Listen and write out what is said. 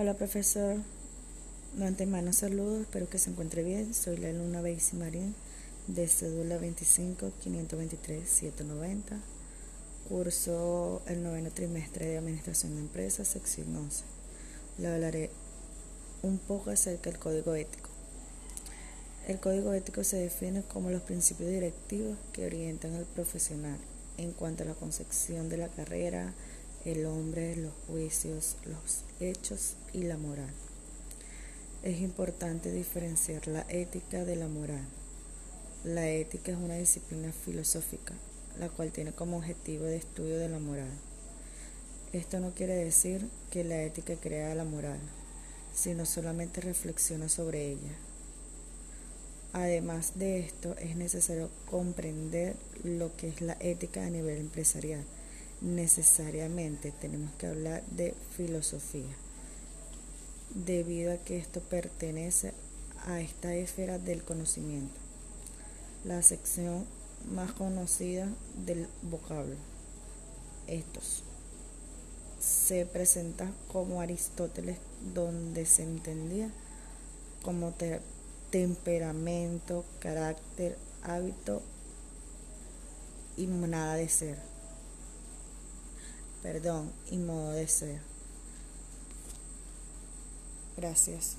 Hola profesor, de antemano saludos, espero que se encuentre bien. Soy la alumna Beisy Marín de cédula 25 523 790. Curso el noveno trimestre de Administración de Empresas, sección 11. Le hablaré un poco acerca del código ético. El código ético se define como los principios directivos que orientan al profesional en cuanto a la concepción de la carrera, el hombre, los juicios, los hechos y la moral. Es importante diferenciar la ética de la moral. La ética es una disciplina filosófica, la cual tiene como objetivo de estudio de la moral. Esto no quiere decir que la ética crea la moral, sino solamente reflexiona sobre ella. Además de esto, es necesario comprender lo que es la ética a nivel empresarial necesariamente tenemos que hablar de filosofía, debido a que esto pertenece a esta esfera del conocimiento, la sección más conocida del vocablo. Estos se presenta como Aristóteles, donde se entendía como temperamento, carácter, hábito y nada de ser perdón y modo. Gracias.